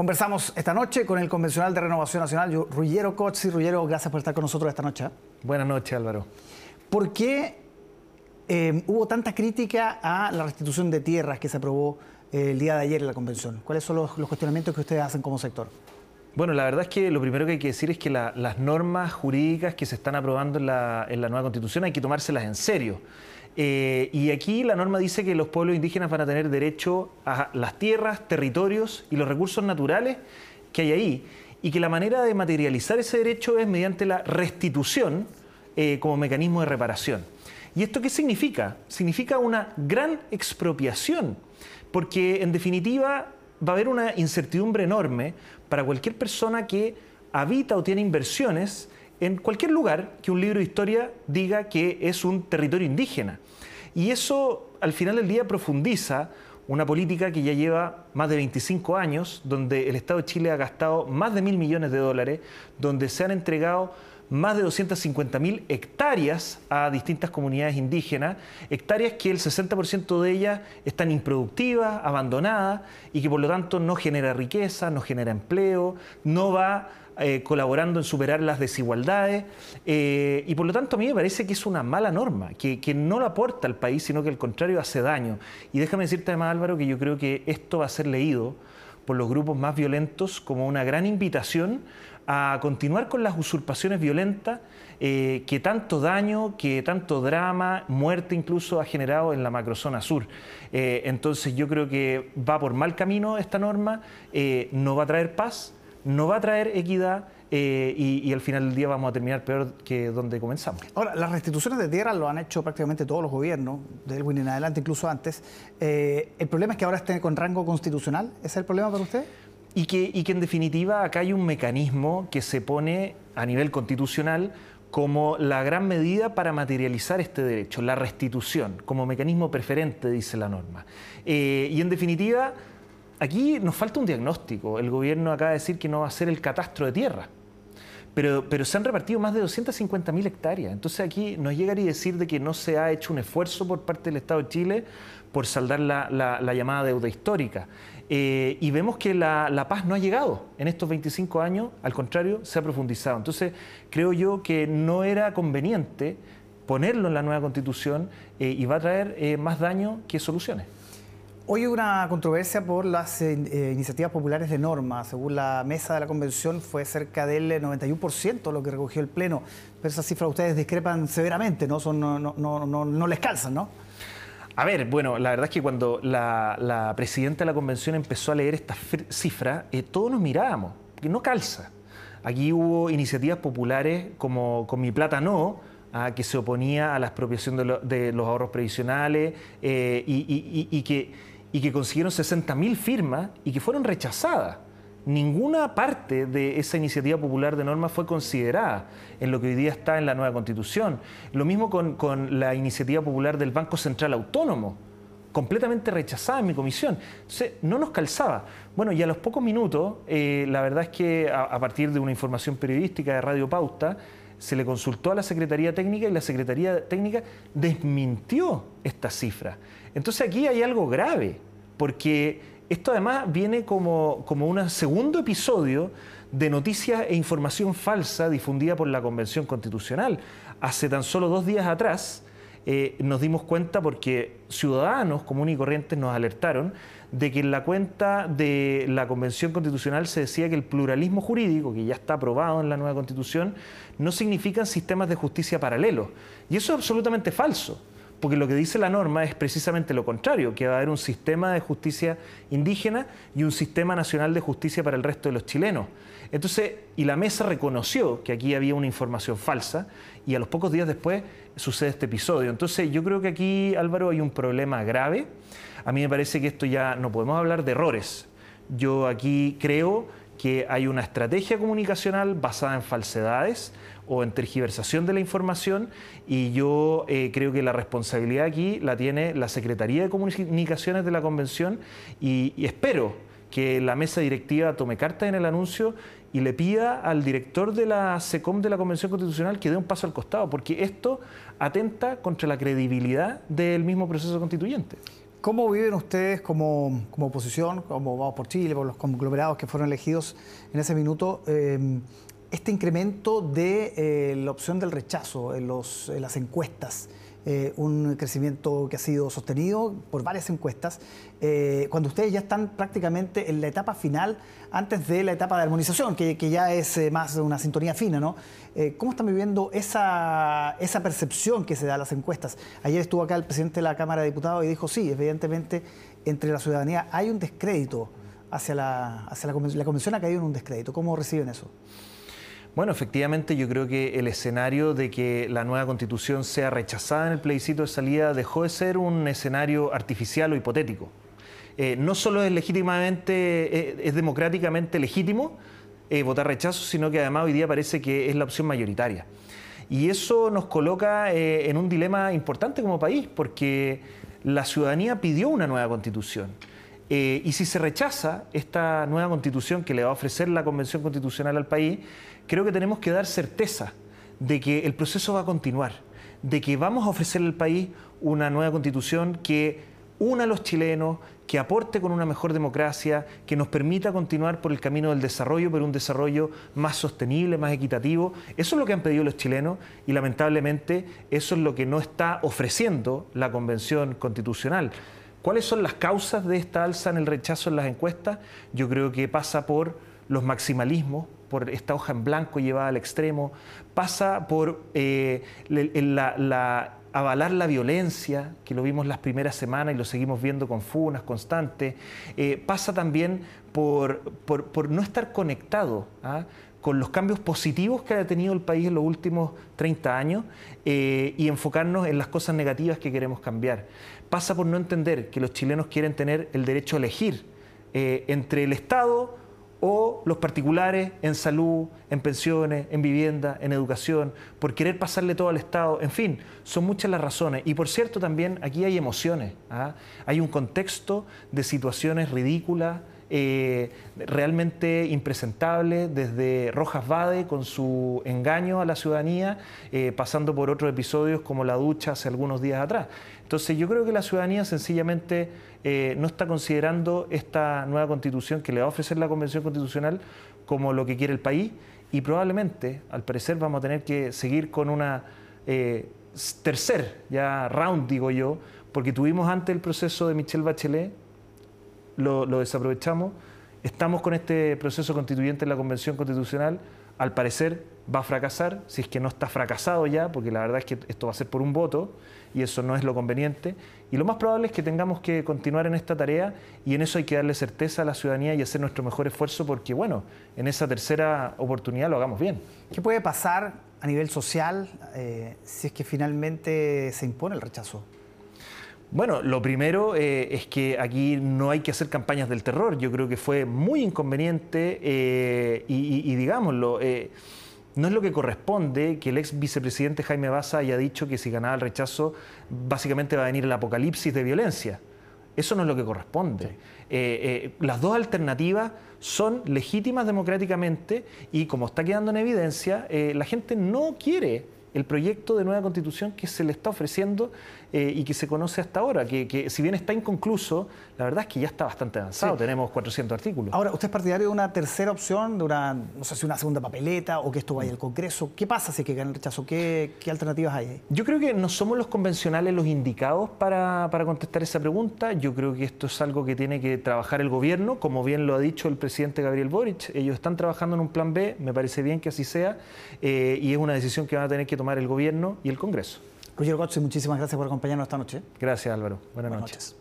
Conversamos esta noche con el convencional de Renovación Nacional, Ruggiero Cozzi. Ruggiero, gracias por estar con nosotros esta noche. ¿eh? Buenas noches, Álvaro. ¿Por qué eh, hubo tanta crítica a la restitución de tierras que se aprobó eh, el día de ayer en la convención? ¿Cuáles son los, cuestionamientos que ustedes hacen como sector? Bueno, la verdad es que lo primero que hay que decir es que las normas jurídicas que se están aprobando en la, en la nueva constitución hay que tomárselas en serio. Eh, y aquí la norma dice que los pueblos indígenas van a tener derecho a las tierras, territorios y los recursos naturales que hay ahí. Y que la manera de materializar ese derecho es mediante la restitución eh, como mecanismo de reparación. ¿Y esto qué significa? Significa una gran expropiación, porque en definitiva va a haber una incertidumbre enorme para cualquier persona que habita o tiene inversiones en cualquier lugar que un libro de historia diga que es un territorio indígena. Y eso al final del día profundiza una política que ya lleva más de 25 años, donde el Estado de Chile ha gastado más de mil millones de dólares, donde se han entregado más de 250.000 hectáreas a distintas comunidades indígenas, hectáreas que el 60% de ellas están improductivas, abandonadas y que por lo tanto no genera riqueza, no genera empleo, no va eh, colaborando en superar las desigualdades. Eh, y por lo tanto a mí me parece que es una mala norma, que, que no la aporta al país, sino que al contrario hace daño. Y déjame decirte además, Álvaro, que yo creo que esto va a ser leído por los grupos más violentos como una gran invitación a continuar con las usurpaciones violentas eh, que tanto daño, que tanto drama, muerte incluso ha generado en la macrozona sur. entonces yo creo que va por mal camino esta norma, no va a traer paz, no va a traer equidad eh, y, al final del día vamos a terminar peor que donde comenzamos. Ahora, las restituciones de tierra lo han hecho prácticamente todos los gobiernos, de Elwin en adelante, incluso antes. Eh, ¿El problema es que ahora esté con rango constitucional? ¿Ese es el problema para usted? Y que, y que en definitiva acá hay un mecanismo que se pone a nivel constitucional como la gran medida para materializar este derecho, la restitución, como mecanismo preferente, dice la norma. Eh, y en definitiva aquí nos falta un diagnóstico. El gobierno acaba de decir que no va a ser el catastro de tierra. Pero, se han repartido más de 250.000 hectáreas. Entonces aquí nos llegaría a decir de que no se ha hecho un esfuerzo por parte del Estado de Chile por saldar la, llamada deuda histórica. Eh, y vemos que la, paz no ha llegado en estos 25 años, al contrario, se ha profundizado. Entonces creo yo que no era conveniente ponerlo en la nueva constitución eh, y va a traer eh, más daño que soluciones. Hoy una controversia por las eh, eh, iniciativas populares de norma. Según la mesa de la convención, fue cerca del 91% lo que recogió el Pleno. Pero esas cifras ustedes discrepan severamente, ¿no? No, les calzan, ¿no? A ver, bueno, la verdad es que cuando la, presidenta de la convención empezó a leer estas cifras, eh, todos nos mirábamos, que no calza. Aquí hubo iniciativas populares como Con mi plata no, ah, que se oponía a la expropiación de, los ahorros previsionales y que y que consiguieron 60.000 firmas y que fueron rechazadas. Ninguna parte de esa iniciativa popular de norma fue considerada en lo que hoy día está en la nueva constitución. Lo mismo con, la iniciativa popular del Banco Central Autónomo, completamente rechazada en mi comisión. No nos calzaba. Bueno, y a los pocos minutos, eh, la verdad es que a, a, partir de una información periodística de Radio Pauta, se le consultó a la Secretaría Técnica y la Secretaría Técnica desmintió esta cifra. Entonces aquí hay algo grave, porque esto además viene como, como un segundo episodio de noticias e información falsa difundida por la Convención Constitucional. Hace tan solo dos días atrás eh, nos dimos cuenta porque ciudadanos comunes y corrientes nos alertaron de que en la cuenta de la Convención Constitucional se decía que el pluralismo jurídico, que ya está aprobado en la nueva Constitución, no significan sistemas de justicia paralelos. Y eso es absolutamente falso porque lo que dice la norma es precisamente lo contrario, que va a haber un sistema de justicia indígena y un sistema nacional de justicia para el resto de los chilenos. Entonces, y la mesa reconoció que aquí había una información falsa y a los pocos días después sucede este episodio. Entonces, yo creo que aquí, Álvaro, hay un problema grave. A mí me parece que esto ya no podemos hablar de errores. Yo aquí creo que hay una estrategia comunicacional basada en falsedades o en tergiversación de la información y yo eh, creo que la responsabilidad aquí la tiene la Secretaría de Comunicaciones de la Convención y, espero que la mesa directiva tome carta en el anuncio y le pida al director de la SECOM de la Convención Constitucional que dé un paso al costado, porque esto atenta contra la credibilidad del mismo proceso constituyente. ¿Cómo viven ustedes como, oposición, como Vamos por Chile, por los conglomerados que fueron elegidos en ese minuto, em, este incremento de eh, la opción del rechazo en, los, en las encuestas? Eh, un crecimiento que ha sido sostenido por varias encuestas, eh, cuando ustedes ya están prácticamente en la etapa final, antes de la etapa de armonización, que, ya es eh, más una sintonía fina, ¿no? ¿Cómo están viviendo esa, esa percepción que se da a las encuestas? Ayer estuvo acá el presidente de la Cámara de Diputados y dijo, sí, evidentemente entre la ciudadanía hay un descrédito hacia la, hacia la, la convención ha caído en un descrédito. ¿Cómo reciben eso? Bueno, efectivamente yo creo que el escenario de que la nueva constitución sea rechazada en el plebiscito de salida dejó de ser un escenario artificial o hipotético. Eh, no solo es legítimamente, eh, es democráticamente legítimo eh, votar rechazo, sino que además hoy día parece que es la opción mayoritaria. Y eso nos coloca en un dilema importante como país, porque la ciudadanía pidió una nueva constitución. Y si se rechaza esta nueva constitución que le va a ofrecer la Convención Constitucional al país, creo que tenemos que dar certeza de que el proceso va a continuar, de que vamos a ofrecerle al país una nueva constitución que una a los chilenos, que aporte con una mejor democracia, que nos permita continuar por el camino del desarrollo, pero un desarrollo más sostenible, más equitativo. Eso es lo que han pedido los chilenos y lamentablemente eso es lo que no está ofreciendo la Convención Constitucional. ¿Cuáles son las causas de esta alza en el rechazo en las encuestas? Yo creo que pasa por los maximalismos, por esta hoja en blanco llevada al extremo, pasa por eh, la, avalar la violencia, que lo vimos las primeras semanas y lo seguimos viendo con funas constantes, eh, pasa también por, por, no estar conectado ¿ah? con los cambios positivos que ha tenido el país en los últimos 30 años eh, y enfocarnos en las cosas negativas que queremos cambiar. Pasa por no entender que los chilenos quieren tener el derecho a elegir entre el Estado, o los particulares en salud, en pensiones, en vivienda, en educación, por querer pasarle todo al Estado, en fin, son muchas las razones. Y por cierto, también aquí hay emociones, ¿ah? hay un contexto de situaciones ridículas, eh, realmente impresentable, desde Rojas Vade con su engaño a la ciudadanía, eh, pasando por otros episodios como la ducha hace algunos días atrás. Entonces yo creo que la ciudadanía sencillamente eh, no está considerando esta nueva constitución que le va a ofrecer la Convención Constitucional como lo que quiere el país y probablemente, al parecer, vamos a tener que seguir con una tercer ya round, digo yo, porque tuvimos antes el proceso de Michelle Bachelet, lo, desaprovechamos. Estamos con este proceso constituyente en la Convención Constitucional. Al parecer va a fracasar, si es que no está fracasado ya, porque la verdad es que esto va a ser por un voto y eso no es lo conveniente. Y lo más probable es que tengamos que continuar en esta tarea y en eso hay que darle certeza a la ciudadanía y hacer nuestro mejor esfuerzo porque, bueno, en esa tercera oportunidad lo hagamos bien. ¿Qué puede pasar a nivel social eh, si es que finalmente se impone el rechazo? Bueno, lo primero eh, es que aquí no hay que hacer campañas del terror. Yo creo que fue muy inconveniente eh, y, digámoslo, eh, no es lo que corresponde que el ex vicepresidente Jaime Baza haya dicho que si ganaba el rechazo básicamente va a venir el apocalipsis de violencia. Eso no es lo que corresponde. las dos alternativas son legítimas democráticamente y como está quedando en evidencia, la gente no quiere el proyecto de nueva constitución que se le está ofreciendo eh, y que se conoce hasta ahora, que, si bien está inconcluso, la verdad es que ya está bastante avanzado, tenemos 400 artículos. Ahora, ¿usted es partidario de una tercera opción, de una, no sé si una segunda papeleta o que esto vaya al Congreso? ¿Qué pasa si es que gana el rechazo? ¿Qué, alternativas hay Yo creo que no somos los convencionales los indicados para, para contestar esa pregunta. Yo creo que esto es algo que tiene que trabajar el gobierno, como bien lo ha dicho el presidente Gabriel Boric. Ellos están trabajando en un plan B, me parece bien que así sea, eh, y es una decisión que van a tener que tomar el gobierno y el Congreso. Roger Gotze, muchísimas gracias por acompañarnos esta noche. Gracias Álvaro. Buenas, noches.